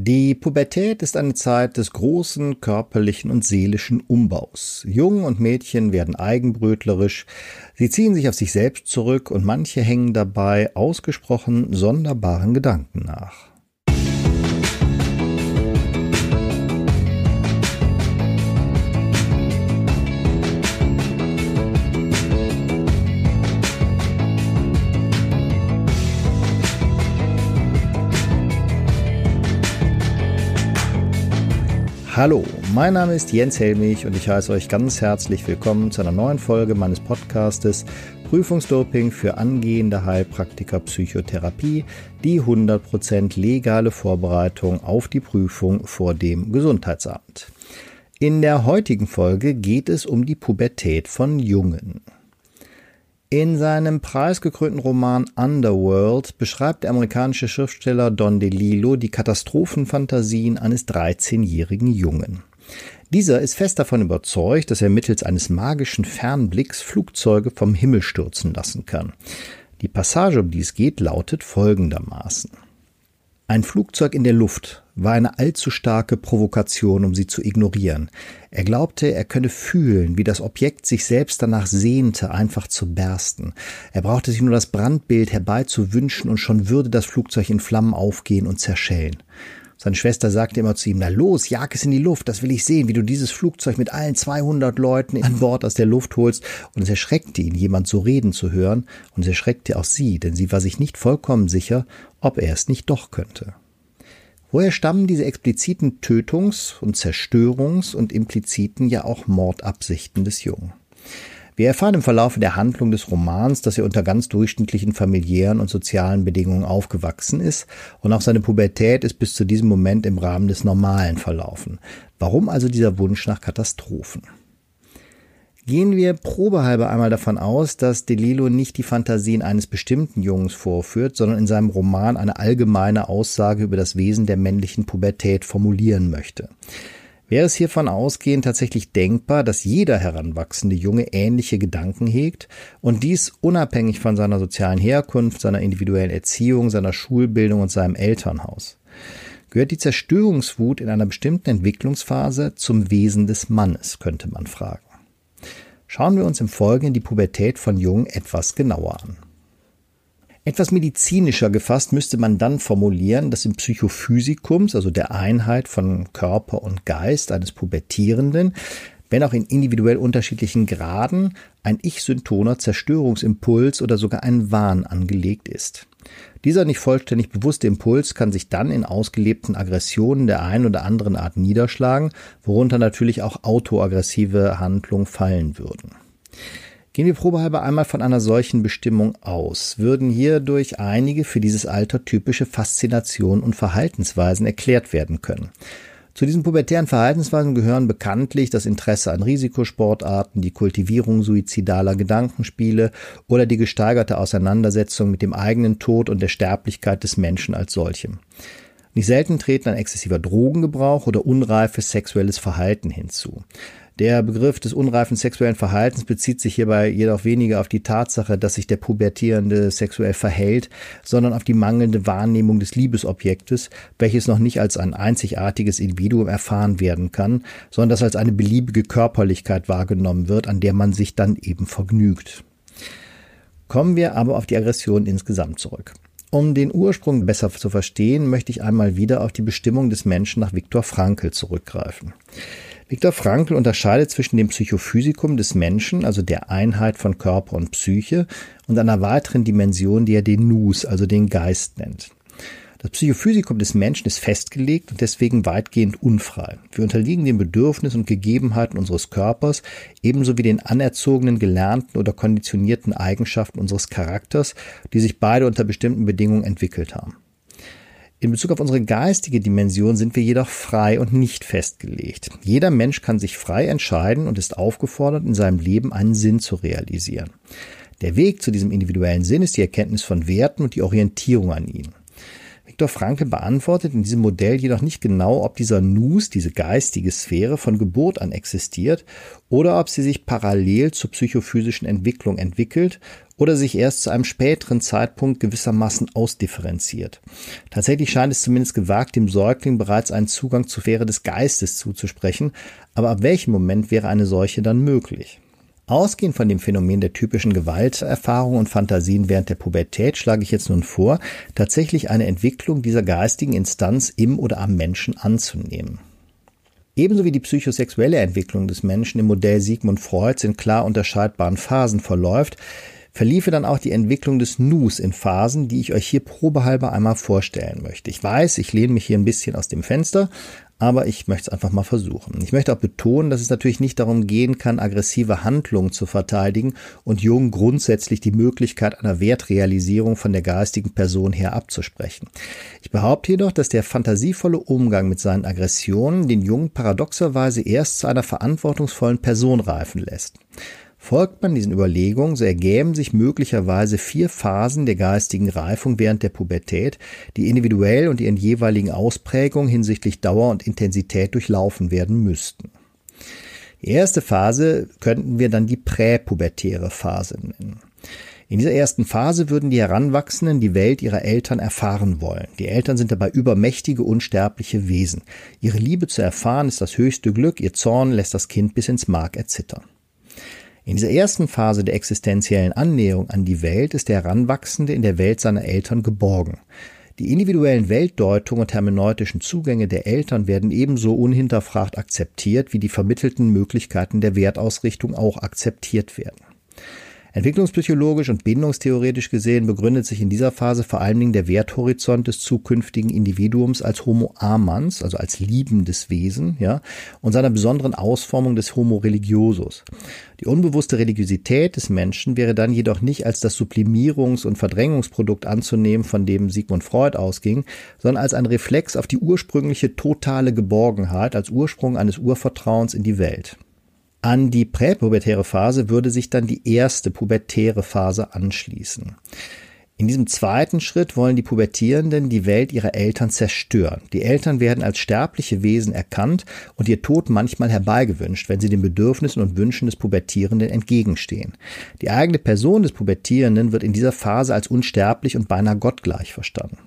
Die Pubertät ist eine Zeit des großen körperlichen und seelischen Umbaus. Jungen und Mädchen werden eigenbrötlerisch, sie ziehen sich auf sich selbst zurück und manche hängen dabei ausgesprochen sonderbaren Gedanken nach. Hallo, mein Name ist Jens Helmich und ich heiße euch ganz herzlich willkommen zu einer neuen Folge meines Podcastes Prüfungsdoping für angehende Heilpraktiker Psychotherapie, die 100% legale Vorbereitung auf die Prüfung vor dem Gesundheitsamt. In der heutigen Folge geht es um die Pubertät von Jungen. In seinem preisgekrönten Roman Underworld beschreibt der amerikanische Schriftsteller Don DeLillo die Katastrophenfantasien eines 13-jährigen Jungen. Dieser ist fest davon überzeugt, dass er mittels eines magischen Fernblicks Flugzeuge vom Himmel stürzen lassen kann. Die Passage, um die es geht, lautet folgendermaßen. Ein Flugzeug in der Luft war eine allzu starke Provokation, um sie zu ignorieren. Er glaubte, er könne fühlen, wie das Objekt sich selbst danach sehnte, einfach zu bersten. Er brauchte sich nur das Brandbild herbeizuwünschen und schon würde das Flugzeug in Flammen aufgehen und zerschellen. Seine Schwester sagte immer zu ihm, na los, jag es in die Luft, das will ich sehen, wie du dieses Flugzeug mit allen 200 Leuten an Bord aus der Luft holst. Und es erschreckte ihn, jemand so reden zu hören, und es erschreckte auch sie, denn sie war sich nicht vollkommen sicher, ob er es nicht doch könnte. Woher stammen diese expliziten Tötungs- und Zerstörungs- und impliziten ja auch Mordabsichten des Jungen? Wir erfahren im Verlauf der Handlung des Romans, dass er unter ganz durchschnittlichen familiären und sozialen Bedingungen aufgewachsen ist und auch seine Pubertät ist bis zu diesem Moment im Rahmen des Normalen verlaufen. Warum also dieser Wunsch nach Katastrophen? Gehen wir probehalber einmal davon aus, dass DeLillo nicht die Fantasien eines bestimmten Jungs vorführt, sondern in seinem Roman eine allgemeine Aussage über das Wesen der männlichen Pubertät formulieren möchte wäre es hiervon ausgehend tatsächlich denkbar, dass jeder heranwachsende Junge ähnliche Gedanken hegt und dies unabhängig von seiner sozialen Herkunft, seiner individuellen Erziehung, seiner Schulbildung und seinem Elternhaus. Gehört die Zerstörungswut in einer bestimmten Entwicklungsphase zum Wesen des Mannes, könnte man fragen. Schauen wir uns im Folgenden die Pubertät von Jungen etwas genauer an. Etwas medizinischer gefasst müsste man dann formulieren, dass im Psychophysikums, also der Einheit von Körper und Geist eines Pubertierenden, wenn auch in individuell unterschiedlichen Graden, ein ich-syntoner Zerstörungsimpuls oder sogar ein Wahn angelegt ist. Dieser nicht vollständig bewusste Impuls kann sich dann in ausgelebten Aggressionen der einen oder anderen Art niederschlagen, worunter natürlich auch autoaggressive Handlungen fallen würden. Gehen wir probehalber einmal von einer solchen Bestimmung aus, würden hierdurch einige für dieses Alter typische Faszinationen und Verhaltensweisen erklärt werden können. Zu diesen pubertären Verhaltensweisen gehören bekanntlich das Interesse an Risikosportarten, die Kultivierung suizidaler Gedankenspiele oder die gesteigerte Auseinandersetzung mit dem eigenen Tod und der Sterblichkeit des Menschen als solchem. Nicht selten treten ein exzessiver Drogengebrauch oder unreifes sexuelles Verhalten hinzu. Der Begriff des unreifen sexuellen Verhaltens bezieht sich hierbei jedoch weniger auf die Tatsache, dass sich der Pubertierende sexuell verhält, sondern auf die mangelnde Wahrnehmung des Liebesobjektes, welches noch nicht als ein einzigartiges Individuum erfahren werden kann, sondern das als eine beliebige Körperlichkeit wahrgenommen wird, an der man sich dann eben vergnügt. Kommen wir aber auf die Aggression insgesamt zurück. Um den Ursprung besser zu verstehen, möchte ich einmal wieder auf die Bestimmung des Menschen nach Viktor Frankl zurückgreifen. Viktor Frankl unterscheidet zwischen dem Psychophysikum des Menschen, also der Einheit von Körper und Psyche, und einer weiteren Dimension, die er den Nus, also den Geist nennt. Das Psychophysikum des Menschen ist festgelegt und deswegen weitgehend unfrei. Wir unterliegen den Bedürfnissen und Gegebenheiten unseres Körpers, ebenso wie den anerzogenen, gelernten oder konditionierten Eigenschaften unseres Charakters, die sich beide unter bestimmten Bedingungen entwickelt haben. In Bezug auf unsere geistige Dimension sind wir jedoch frei und nicht festgelegt. Jeder Mensch kann sich frei entscheiden und ist aufgefordert, in seinem Leben einen Sinn zu realisieren. Der Weg zu diesem individuellen Sinn ist die Erkenntnis von Werten und die Orientierung an ihnen. Viktor Frankl beantwortet in diesem Modell jedoch nicht genau, ob dieser Nus, diese geistige Sphäre, von Geburt an existiert oder ob sie sich parallel zur psychophysischen Entwicklung entwickelt oder sich erst zu einem späteren Zeitpunkt gewissermaßen ausdifferenziert. Tatsächlich scheint es zumindest gewagt, dem Säugling bereits einen Zugang zur Sphäre des Geistes zuzusprechen, aber ab welchem Moment wäre eine solche dann möglich? Ausgehend von dem Phänomen der typischen Gewalterfahrung und Fantasien während der Pubertät schlage ich jetzt nun vor, tatsächlich eine Entwicklung dieser geistigen Instanz im oder am Menschen anzunehmen. Ebenso wie die psychosexuelle Entwicklung des Menschen im Modell Sigmund Freuds in klar unterscheidbaren Phasen verläuft, verliefe dann auch die Entwicklung des Nus in Phasen, die ich euch hier probehalber einmal vorstellen möchte. Ich weiß, ich lehne mich hier ein bisschen aus dem Fenster, aber ich möchte es einfach mal versuchen. Ich möchte auch betonen, dass es natürlich nicht darum gehen kann, aggressive Handlungen zu verteidigen und Jungen grundsätzlich die Möglichkeit einer Wertrealisierung von der geistigen Person her abzusprechen. Ich behaupte jedoch, dass der fantasievolle Umgang mit seinen Aggressionen den Jungen paradoxerweise erst zu einer verantwortungsvollen Person reifen lässt. Folgt man diesen Überlegungen, so ergäben sich möglicherweise vier Phasen der geistigen Reifung während der Pubertät, die individuell und ihren jeweiligen Ausprägungen hinsichtlich Dauer und Intensität durchlaufen werden müssten. Die erste Phase könnten wir dann die präpubertäre Phase nennen. In dieser ersten Phase würden die Heranwachsenden die Welt ihrer Eltern erfahren wollen. Die Eltern sind dabei übermächtige, unsterbliche Wesen. Ihre Liebe zu erfahren ist das höchste Glück, ihr Zorn lässt das Kind bis ins Mark erzittern. In dieser ersten Phase der existenziellen Annäherung an die Welt ist der Heranwachsende in der Welt seiner Eltern geborgen. Die individuellen Weltdeutungen und hermeneutischen Zugänge der Eltern werden ebenso unhinterfragt akzeptiert, wie die vermittelten Möglichkeiten der Wertausrichtung auch akzeptiert werden. Entwicklungspsychologisch und bindungstheoretisch gesehen begründet sich in dieser Phase vor allen Dingen der Werthorizont des zukünftigen Individuums als Homo amans, also als liebendes Wesen, ja, und seiner besonderen Ausformung des Homo religiosus. Die unbewusste Religiosität des Menschen wäre dann jedoch nicht als das Sublimierungs- und Verdrängungsprodukt anzunehmen, von dem Sigmund Freud ausging, sondern als ein Reflex auf die ursprüngliche totale Geborgenheit, als Ursprung eines Urvertrauens in die Welt. An die präpubertäre Phase würde sich dann die erste pubertäre Phase anschließen. In diesem zweiten Schritt wollen die Pubertierenden die Welt ihrer Eltern zerstören. Die Eltern werden als sterbliche Wesen erkannt und ihr Tod manchmal herbeigewünscht, wenn sie den Bedürfnissen und Wünschen des Pubertierenden entgegenstehen. Die eigene Person des Pubertierenden wird in dieser Phase als unsterblich und beinahe gottgleich verstanden.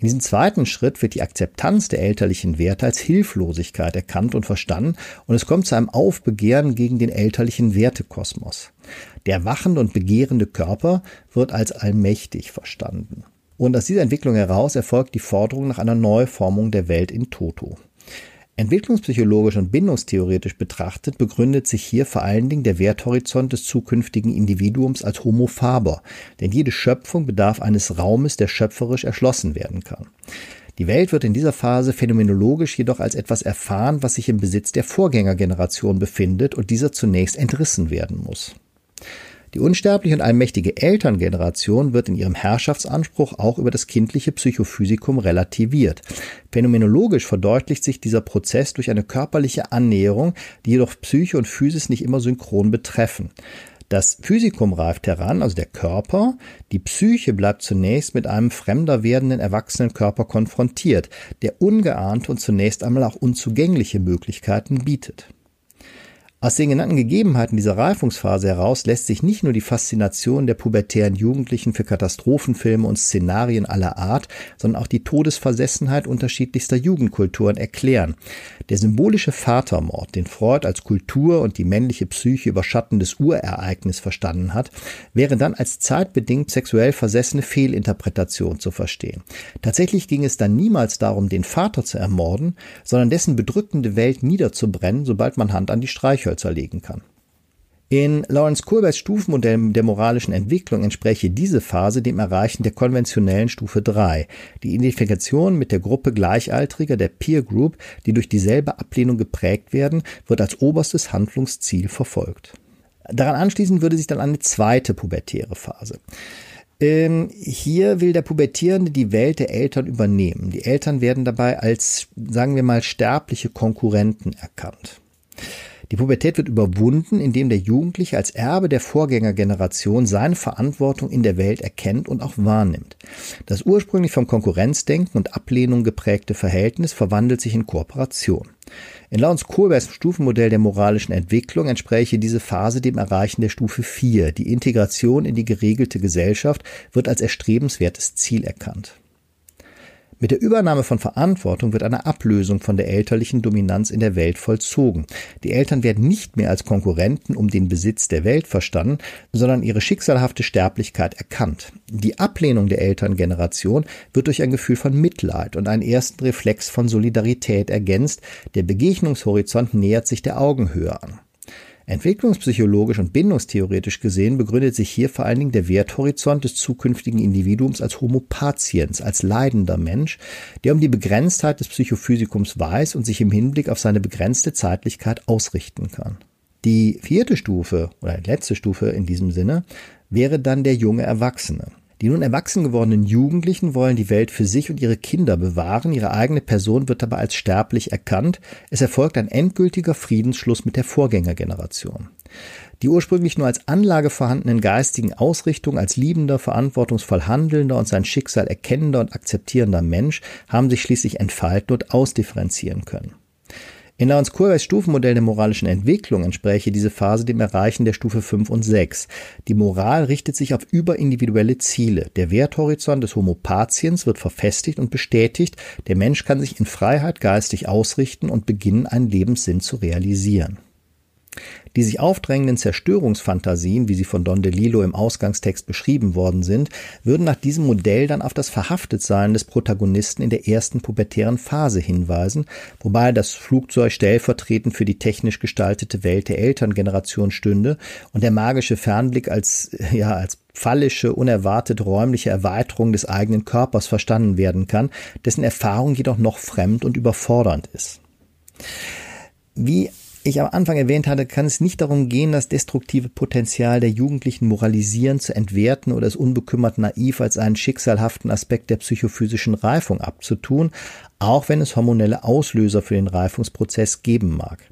In diesem zweiten Schritt wird die Akzeptanz der elterlichen Werte als Hilflosigkeit erkannt und verstanden und es kommt zu einem Aufbegehren gegen den elterlichen Wertekosmos. Der wachende und begehrende Körper wird als allmächtig verstanden. Und aus dieser Entwicklung heraus erfolgt die Forderung nach einer Neuformung der Welt in Toto. Entwicklungspsychologisch und bindungstheoretisch betrachtet begründet sich hier vor allen Dingen der Werthorizont des zukünftigen Individuums als Homo faber, denn jede Schöpfung bedarf eines Raumes, der schöpferisch erschlossen werden kann. Die Welt wird in dieser Phase phänomenologisch jedoch als etwas erfahren, was sich im Besitz der Vorgängergeneration befindet und dieser zunächst entrissen werden muss. Die unsterbliche und allmächtige Elterngeneration wird in ihrem Herrschaftsanspruch auch über das kindliche Psychophysikum relativiert. Phänomenologisch verdeutlicht sich dieser Prozess durch eine körperliche Annäherung, die jedoch Psyche und Physis nicht immer synchron betreffen. Das Physikum reift heran, also der Körper. Die Psyche bleibt zunächst mit einem fremder werdenden erwachsenen Körper konfrontiert, der ungeahnte und zunächst einmal auch unzugängliche Möglichkeiten bietet. Aus den genannten Gegebenheiten dieser Reifungsphase heraus lässt sich nicht nur die Faszination der pubertären Jugendlichen für Katastrophenfilme und Szenarien aller Art, sondern auch die Todesversessenheit unterschiedlichster Jugendkulturen erklären. Der symbolische Vatermord, den Freud als Kultur und die männliche Psyche überschattendes Urereignis verstanden hat, wäre dann als zeitbedingt sexuell versessene Fehlinterpretation zu verstehen. Tatsächlich ging es dann niemals darum, den Vater zu ermorden, sondern dessen bedrückende Welt niederzubrennen, sobald man Hand an die Streichhölzer Streichhölzer legen kann. In Lawrence Kohlbergs Stufenmodell der moralischen Entwicklung entspräche diese Phase dem Erreichen der konventionellen Stufe 3, die Identifikation mit der Gruppe Gleichaltriger, der Peer Group, die durch dieselbe Ablehnung geprägt werden, wird als oberstes Handlungsziel verfolgt. Daran anschließend würde sich dann eine zweite pubertäre Phase. Ähm, hier will der Pubertierende die Welt der Eltern übernehmen. Die Eltern werden dabei als, sagen wir mal, sterbliche Konkurrenten erkannt. Die Pubertät wird überwunden, indem der Jugendliche als Erbe der Vorgängergeneration seine Verantwortung in der Welt erkennt und auch wahrnimmt. Das ursprünglich vom Konkurrenzdenken und Ablehnung geprägte Verhältnis verwandelt sich in Kooperation. In Lawrence Kohlbergs Stufenmodell der moralischen Entwicklung entspräche diese Phase dem Erreichen der Stufe 4. Die Integration in die geregelte Gesellschaft wird als erstrebenswertes Ziel erkannt. Mit der Übernahme von Verantwortung wird eine Ablösung von der elterlichen Dominanz in der Welt vollzogen. Die Eltern werden nicht mehr als Konkurrenten um den Besitz der Welt verstanden, sondern ihre schicksalhafte Sterblichkeit erkannt. Die Ablehnung der Elterngeneration wird durch ein Gefühl von Mitleid und einen ersten Reflex von Solidarität ergänzt. Der Begegnungshorizont nähert sich der Augenhöhe an. Entwicklungspsychologisch und bindungstheoretisch gesehen begründet sich hier vor allen Dingen der Werthorizont des zukünftigen Individuums als Homo patiens, als leidender Mensch, der um die Begrenztheit des Psychophysikums weiß und sich im Hinblick auf seine begrenzte Zeitlichkeit ausrichten kann. Die vierte Stufe oder letzte Stufe in diesem Sinne wäre dann der junge Erwachsene. Die nun erwachsen gewordenen Jugendlichen wollen die Welt für sich und ihre Kinder bewahren, ihre eigene Person wird dabei als sterblich erkannt, es erfolgt ein endgültiger Friedensschluss mit der Vorgängergeneration. Die ursprünglich nur als Anlage vorhandenen geistigen Ausrichtungen als liebender, verantwortungsvoll handelnder und sein Schicksal erkennender und akzeptierender Mensch haben sich schließlich entfalten und ausdifferenzieren können. In Lawrence Kohlbergs Stufenmodell der moralischen Entwicklung entspräche diese Phase dem Erreichen der Stufe 5 und 6. Die Moral richtet sich auf überindividuelle Ziele. Der Werthorizont des Homo patiens wird verfestigt und bestätigt. Der Mensch kann sich in Freiheit geistig ausrichten und beginnen, einen Lebenssinn zu realisieren. Die sich aufdrängenden Zerstörungsfantasien, wie sie von Don DeLillo im Ausgangstext beschrieben worden sind, würden nach diesem Modell dann auf das Verhaftetsein des Protagonisten in der ersten pubertären Phase hinweisen, wobei das Flugzeug stellvertretend für die technisch gestaltete Welt der Elterngeneration stünde und der magische Fernblick als, ja, als phallische, unerwartet räumliche Erweiterung des eigenen Körpers verstanden werden kann, dessen Erfahrung jedoch noch fremd und überfordernd ist. Wie ich am Anfang erwähnt hatte, kann es nicht darum gehen, das destruktive Potenzial der Jugendlichen moralisieren, zu entwerten oder es unbekümmert naiv als einen schicksalhaften Aspekt der psychophysischen Reifung abzutun, auch wenn es hormonelle Auslöser für den Reifungsprozess geben mag.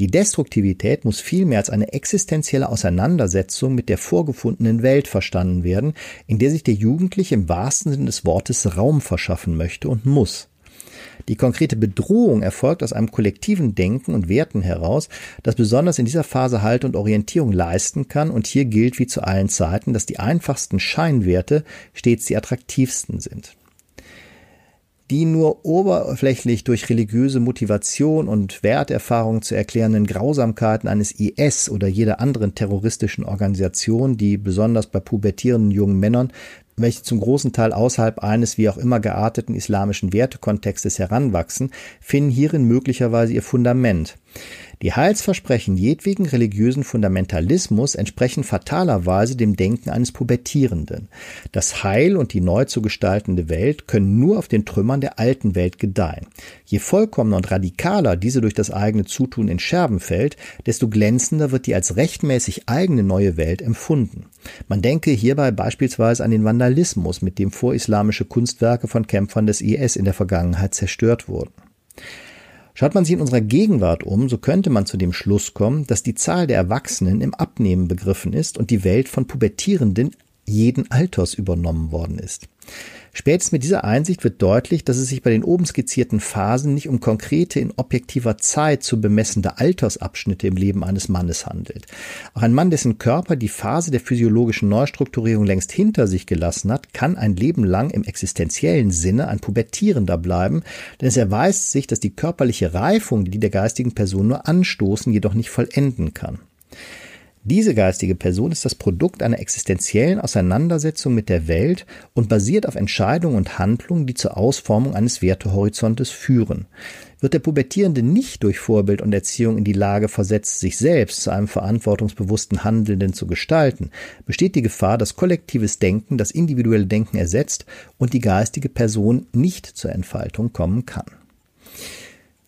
Die Destruktivität muss vielmehr als eine existenzielle Auseinandersetzung mit der vorgefundenen Welt verstanden werden, in der sich der Jugendliche im wahrsten Sinne des Wortes Raum verschaffen möchte und muss. Die konkrete Bedrohung erfolgt aus einem kollektiven Denken und Werten heraus, das besonders in dieser Phase Halt und Orientierung leisten kann. Und hier gilt wie zu allen Zeiten, dass die einfachsten Scheinwerte stets die attraktivsten sind. Die nur oberflächlich durch religiöse Motivation und Werterfahrung zu erklärenden Grausamkeiten eines IS oder jeder anderen terroristischen Organisation, die besonders bei pubertierenden jungen Männern welche zum großen Teil außerhalb eines wie auch immer gearteten islamischen Wertekontextes heranwachsen, finden hierin möglicherweise ihr Fundament. Die Heilsversprechen jedwegen religiösen Fundamentalismus entsprechen fatalerweise dem Denken eines Pubertierenden. Das Heil und die neu zu gestaltende Welt können nur auf den Trümmern der alten Welt gedeihen. Je vollkommener und radikaler diese durch das eigene Zutun in Scherben fällt, desto glänzender wird die als rechtmäßig eigene neue Welt empfunden. Man denke hierbei beispielsweise an den Vandalismus, mit dem vorislamische Kunstwerke von Kämpfern des IS in der Vergangenheit zerstört wurden. Schaut man sich in unserer Gegenwart um, so könnte man zu dem Schluss kommen, dass die Zahl der Erwachsenen im Abnehmen begriffen ist und die Welt von Pubertierenden jeden Alters übernommen worden ist. Spätestens mit dieser Einsicht wird deutlich, dass es sich bei den oben skizzierten Phasen nicht um konkrete, in objektiver Zeit zu bemessende Altersabschnitte im Leben eines Mannes handelt. Auch ein Mann, dessen Körper die Phase der physiologischen Neustrukturierung längst hinter sich gelassen hat, kann ein Leben lang im existenziellen Sinne ein Pubertierender bleiben, denn es erweist sich, dass die körperliche Reifung, die der geistigen Person nur anstoßen, jedoch nicht vollenden kann. Diese geistige Person ist das Produkt einer existenziellen Auseinandersetzung mit der Welt und basiert auf Entscheidungen und Handlungen, die zur Ausformung eines Wertehorizontes führen. Wird der Pubertierende nicht durch Vorbild und Erziehung in die Lage versetzt, sich selbst zu einem verantwortungsbewussten Handelnden zu gestalten, besteht die Gefahr, dass kollektives Denken das individuelle Denken ersetzt und die geistige Person nicht zur Entfaltung kommen kann.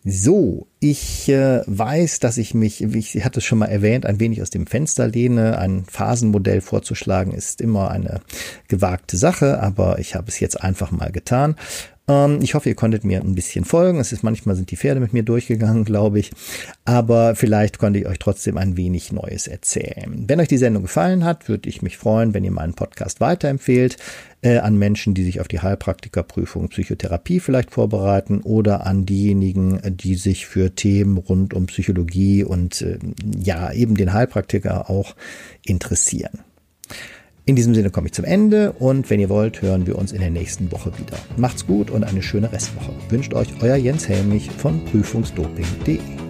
So, ich äh, weiß, dass ich mich, wie ich hatte es schon mal erwähnt, ein wenig aus dem Fenster lehne. Ein Phasenmodell vorzuschlagen ist immer eine gewagte Sache, aber ich habe es jetzt einfach mal getan. Ähm, ich hoffe, ihr konntet mir ein bisschen folgen. Es ist manchmal sind die Pferde mit mir durchgegangen, glaube ich. Aber vielleicht konnte ich euch trotzdem ein wenig Neues erzählen. Wenn euch die Sendung gefallen hat, würde ich mich freuen, wenn ihr meinen Podcast weiterempfehlt äh, an Menschen, die sich auf die Heilpraktikerprüfung Psychotherapie vielleicht vorbereiten oder an diejenigen, die sich für Themen rund um Psychologie und äh, ja, eben den Heilpraktiker auch interessieren. In diesem Sinne komme ich zum Ende und wenn ihr wollt, hören wir uns in der nächsten Woche wieder. Macht's gut und eine schöne Restwoche. Wünscht euch euer Jens Helmich von prüfungsdoping.de.